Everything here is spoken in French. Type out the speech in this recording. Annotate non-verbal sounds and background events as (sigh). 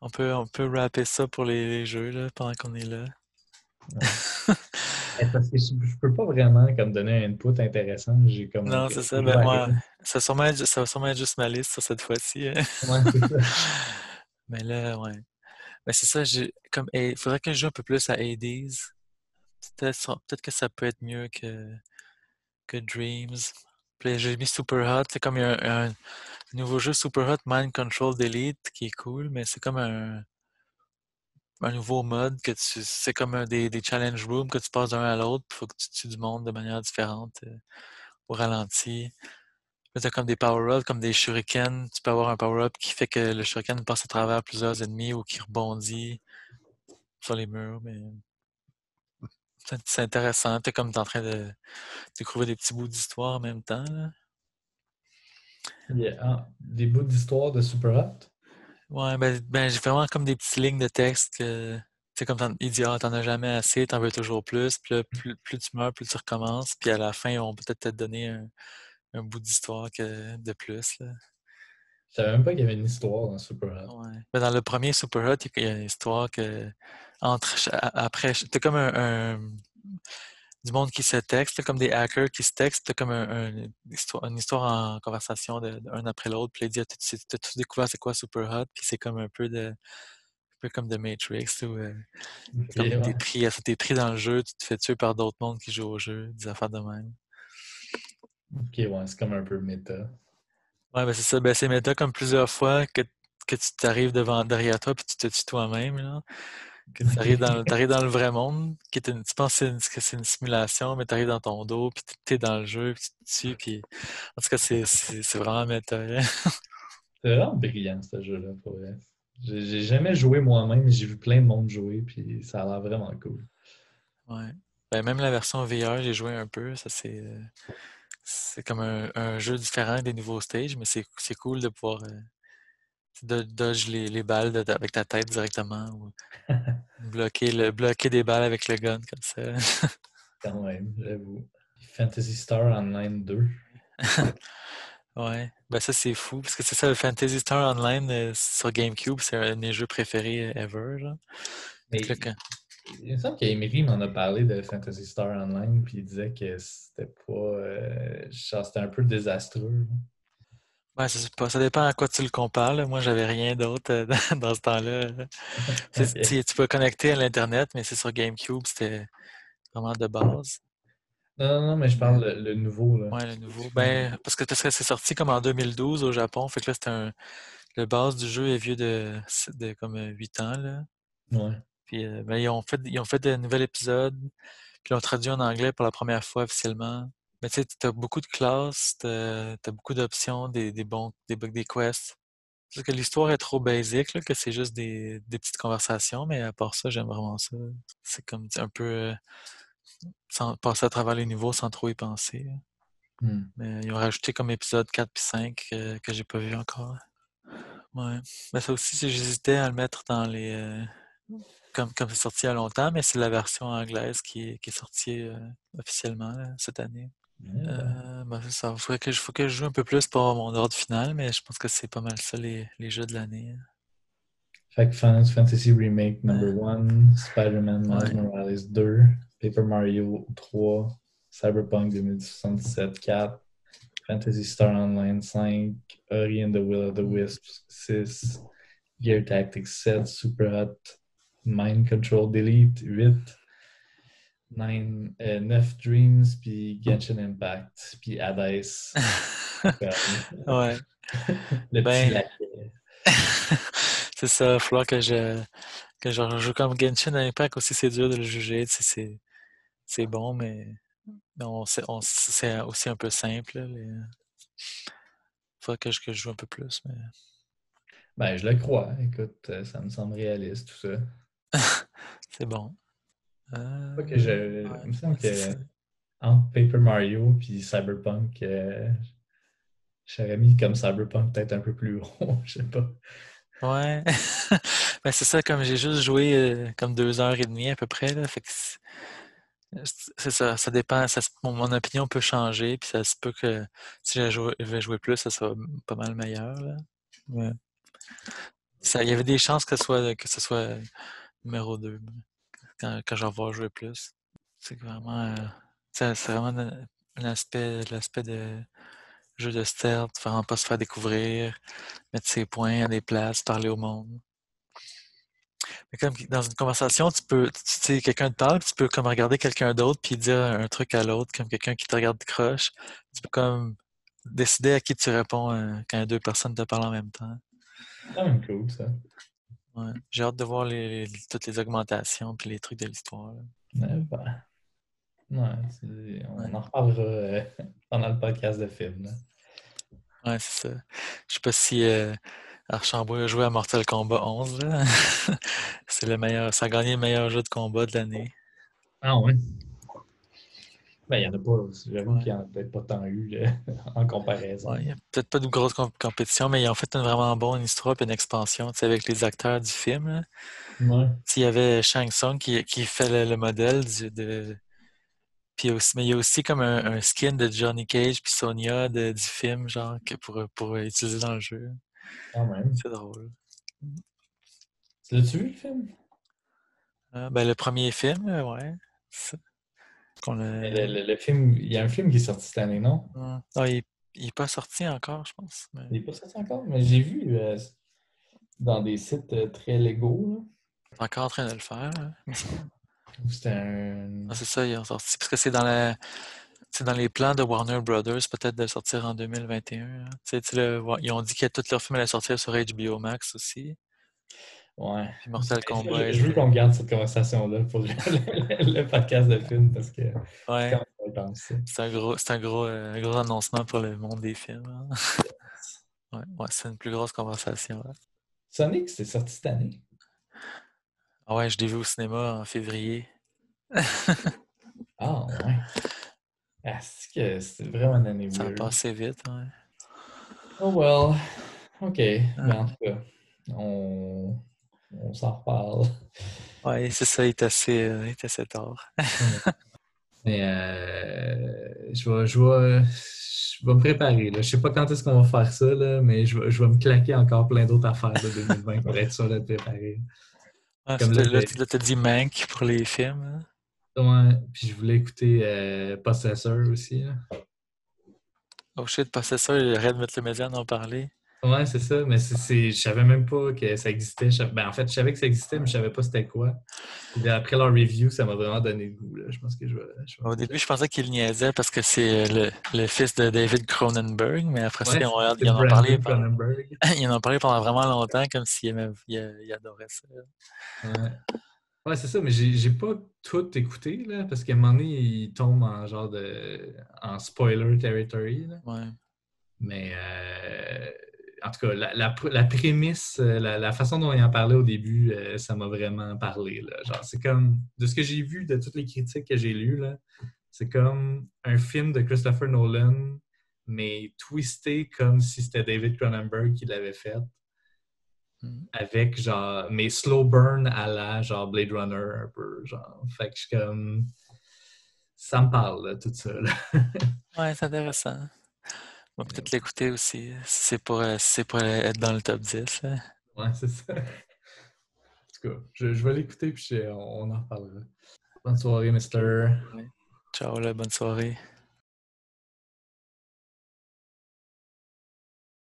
On peut, on peut rapper ça pour les, jeux là, pendant qu'on est là. (laughs) Eh, Parce que je, je peux pas vraiment comme donner un input intéressant. J'ai comme Non, c'est ça. Ben, moi, ça, va sûrement être, ça va sûrement être juste ma liste sur cette fois-ci. hein. Ouais, ça. (laughs) Mais là, ouais. Mais c'est ça, j'ai comme il faudrait que je joue un peu plus à Hades. Peut-être ça- peut-être que ça peut être mieux que, que Dreams. Puis j'ai mis Super Hot. C'est comme il y a un, un nouveau jeu Super Hot Mind Control Delete qui est cool, mais c'est comme un, un nouveau mode que tu. C'est comme un des, des challenge rooms que tu passes d'un à l'autre. Il faut que tu tues du monde de manière différente euh, au ralenti. Tu comme des power-ups, comme des shurikens. Tu peux avoir un power-up qui fait que le shuriken passe à travers plusieurs ennemis ou qui rebondit sur les murs. Mais c'est intéressant. Tu es comme t'es en train de découvrir des petits bouts d'histoire en même temps. là. Il y a ah, des bouts d'histoire de Super Hot? Ouais, ben, ben j'ai vraiment comme des petites lignes de texte que. Tu sais, comme il dit, ah, t'en as jamais assez, t'en veux toujours plus. Puis là, plus, plus tu meurs, plus tu recommences. Puis à la fin, on peut peut-être te donner un, un bout d'histoire que de plus. Là. Je savais même pas qu'il y avait une histoire dans Super Hot. Ouais. Ben, dans le premier Super Hot, il y a une histoire que entre après, t'as comme un, un- du monde qui se texte, comme des hackers qui se textent, t'as comme un, un- une histoire, en conversation de, de un après l'autre, puis il dit, Ah, t'as- t'as tout découvert c'est quoi Super Hot, puis c'est comme un peu de un peu comme de Matrix où euh, Ok, comme ouais. t'es pris, dans le jeu, tu te fais tuer par d'autres mondes qui jouent au jeu, des affaires de même. Ok, ouais, c'est comme un peu méta. Ouais, ben c'est ça, ben c'est méta comme plusieurs fois que, que tu t'arrives devant derrière toi puis tu te tues toi-même, tu arrives dans, (laughs) dans le vrai monde, qui est une- tu penses que c'est une, simulation, mais tu arrives dans ton dos, puis tu es dans le jeu, puis tu te tues, puis en tout cas, c'est c'est- c'est vraiment méta. hein. C'est vraiment brillant, ce jeu-là, pour vrai. J'ai jamais joué moi-même, j'ai vu plein de monde jouer, puis ça a l'air vraiment cool. Ouais. Ben, même la version VR, j'ai joué un peu, ça c'est c'est comme un, un jeu différent des nouveaux stages, mais c'est c'est cool de pouvoir euh, de dodge les, les balles de- avec ta tête directement ou (laughs) bloquer le bloquer des balles avec le gun comme ça. (laughs) Quand même, j'avoue. Fantasy Star Online 2. (laughs) Ouais, ben ça c'est fou, parce que c'est ça, le Phantasy Star Online euh, sur GameCube, c'est un de mes jeux préférés euh, ever, genre. Mais il me semble qu'Emery m'en a parlé de Fantasy Star Online, puis il disait que c'était pas. euh, c'était un peu désastreux. Ouais, pas, ça dépend à quoi tu le compares, là. Moi, j'avais rien d'autre euh, (laughs) dans, ce temps-là. (laughs) Tu, peux connecter à l'Internet, mais c'est sur GameCube, c'était vraiment de base. Non, non, non, mais je parle le, le nouveau. Là. Ouais, le nouveau. Ben, parce que parce que c'est sorti comme en 2012 au Japon, fait que là, c'était un... Le base du jeu est vieux de, de comme 8 ans, là. Ouais. Puis euh, ben, ils ont fait ils ont fait de nouvel épisode, puis ils l'ont traduit en anglais pour la première fois officiellement. Mais tu sais, t'as beaucoup de classes, t'as as beaucoup d'options, des, des bons des, des quests. Parce que l'histoire est trop basique, là, que c'est juste des, des petites conversations, mais à part ça, j'aime vraiment ça. C'est comme un peu euh, sans passer à travers les niveaux sans trop y penser. Hmm. Mais ils ont rajouté comme épisode 4 puis 5 euh, que j'ai pas vu encore. Ouais. Mais ça aussi, j'hésitais à le mettre dans les. euh, comme comme c'est sorti il y a longtemps, mais c'est la version anglaise qui est, qui est sortie officiellement là, cette année. Ben, Euh, ben, c'est ça. Il faudrait que, je- faut que je joue un peu plus pour avoir mon ordre final, mais je pense que c'est pas mal ça les, les jeux de l'année. Fait que Final Fantasy Remake number 1, Spider-Man Miles Ouais. Morales 2, Paper Mario 3, Cyberpunk 2077 4, Fantasy Star Online 5, Ori and the Will of the Wisps 6, Gear Tactics 7, Super Hot, Mind Control Delete 8, 9, euh, 9 Dreams, puis Genshin Impact, puis Hades. (laughs) Ouais. le Ben, (laughs) c'est ça, il va falloir que je, que je rejoue comme Genshin Impact aussi, c'est dur de le juger. C'est, bon, mais on, c'est, on- c'est aussi un peu simple. là, les- faudrait que je, que je joue un peu plus. Mais... Ben, je le crois. Écoute, euh, ça me semble réaliste, tout ça. (laughs) C'est bon. Euh, Pas que je. ouais, Il me semble que entre Paper Mario puis Cyberpunk, euh, j'aurais mis comme Cyberpunk peut-être un peu plus (laughs) haut. Je sais pas. Ouais. (laughs) Ben, c'est ça, comme j'ai juste joué euh, comme deux heures et demie à peu près, là, fait que c'est ça, ça dépend, ça, mon, mon opinion peut changer, puis ça se peut que si je, joue- je vais jouer plus, ça sera pas mal meilleur, là. Ouais. Ça, il y avait des chances que ce soit, que ce soit numéro 2 quand, quand vois jouer plus. C'est vraiment, euh, c'est vraiment un, un aspect, l'aspect de jeu de stealth, vraiment pas se faire découvrir, mettre ses points à des places, parler au monde. Mais comme dans une conversation, tu peux, tu sais, quelqu'un te parle, tu peux comme regarder quelqu'un d'autre puis dire un truc à l'autre, comme quelqu'un qui te regarde de croche. Tu peux comme décider à qui tu réponds euh, quand deux personnes te parlent en même temps. C'est quand même cool, ça. Ouais. J'ai hâte de voir les, les- toutes les augmentations puis les trucs de l'histoire. là. Ouais, ouais, c'est- on en reparlera euh, (laughs) pendant le podcast de film. là. Ouais, c'est ça. Je sais pas si euh, Archambault a joué à Mortal Kombat 11, là. (laughs) C'est le meilleur, ça a gagné le meilleur jeu de combat de l'année. Ah ouais? Ben, il n'y en a pas. J'avoue Ouais. qu'il n'y en a peut-être pas tant eu là, (laughs) en comparaison. Ouais, il y a peut-être pas de grosse com- compétition, mais ils ont fait une vraiment bonne histoire et une expansion, avec les acteurs du film. Ouais. S'il y avait Shang Tsung qui, qui fait le, le modèle du- de. Puis il y a aussi, mais il y a aussi comme un, un skin de Johnny Cage puis Sonya de- du film, genre, que pour, pour utiliser dans le jeu. Quand même. C'est drôle. L'as-tu vu le film? Euh, ben, le premier film, euh, ouais. A- Le, le- le film, il y a un film qui est sorti cette année, non? Ouais. Ah, il, il est pas sorti encore, je pense. mais- Il n'est pas sorti encore, mais j'ai vu euh, dans des sites euh, très légaux. Encore en train de le faire. hein, (laughs) un. Ah, c'est ça, ils ont sorti. Parce que c'est dans la. C'est dans les plans de Warner Brothers, peut-être de le sortir en 2021. hein. Le ils ont dit que tous leurs films allaient sortir sur HBO Max aussi. Ouais. Puis Mortal Kombat. Je, je veux qu'on garde cette conversation-là pour le, (laughs) le- le podcast de film parce que c'est Ouais, c'est un gros, c'est un gros, euh, un gros annoncement pour le monde des films. hein. (laughs) Ouais, ouais, c'est une plus grosse conversation. là. Sonic, c'est sorti cette année. Ah ouais, je l'ai vu au cinéma en février. Ah, ouais. C'est que c'est vraiment une année Ça a passé vite. Ouais. Oh well. OK. Ben, en tout cas, on, on s'en reparle. (laughs) Ouais, c'est ça, il est assez, euh, il est assez tard. (laughs) Mais euh, je, vais, je, vais, je vais me préparer. Là. Je sais pas quand est-ce qu'on va faire ça, là, mais je vais, je vais me claquer encore plein d'autres affaires de 2020 pour être sûr d'être préparé. Ah, Comme là, tu t'as dit Mank pour les films. hein? Ouais, puis je voulais écouter euh, Possessor aussi. là. Oh shit, Possessor, Red Metal Media en ont parlé. Ouais, c'est ça, mais c'est, je savais même pas que ça existait. Je ben, en fait, je savais que ça existait, mais je savais pas c'était quoi. Puis après leur review, ça m'a vraiment donné le goût. Là. Je pense que je Au début, je pensais qu'il niaisait parce que c'est le, le fils de David Cronenberg, mais après ça, Ouais, ils, en ont parlé pendant, (laughs) ils en ont parlé pendant vraiment longtemps, comme s'il il adorait ça. Ouais, Ouais, c'est ça, mais j'ai, j'ai pas tout écouté, là, parce qu'à un moment donné, il tombe en genre de. en spoiler territory. Là. Ouais. Mais euh, en tout cas, la, la, pr- la prémisse, euh, la, la façon dont il en parlait au début, euh, ça m'a vraiment parlé. Là. Genre, c'est comme, de ce que j'ai vu, de toutes les critiques que j'ai lues, là, c'est comme un film de Christopher Nolan, mais twisté comme si c'était David Cronenberg qui l'avait fait. Mm. Avec genre, mais slow burn à la genre Blade Runner un peu. Genre, fait que je suis comme. Ça me parle, là, tout ça. là. (laughs) Ouais, c'est intéressant. On va peut-être l'écouter aussi, si c'est pour, euh, si pour être dans le top 10. là. Ouais, c'est ça. En tout cas, je, je vais l'écouter puis on en reparlera. Bonne soirée, Mister. Ciao, là, bonne soirée.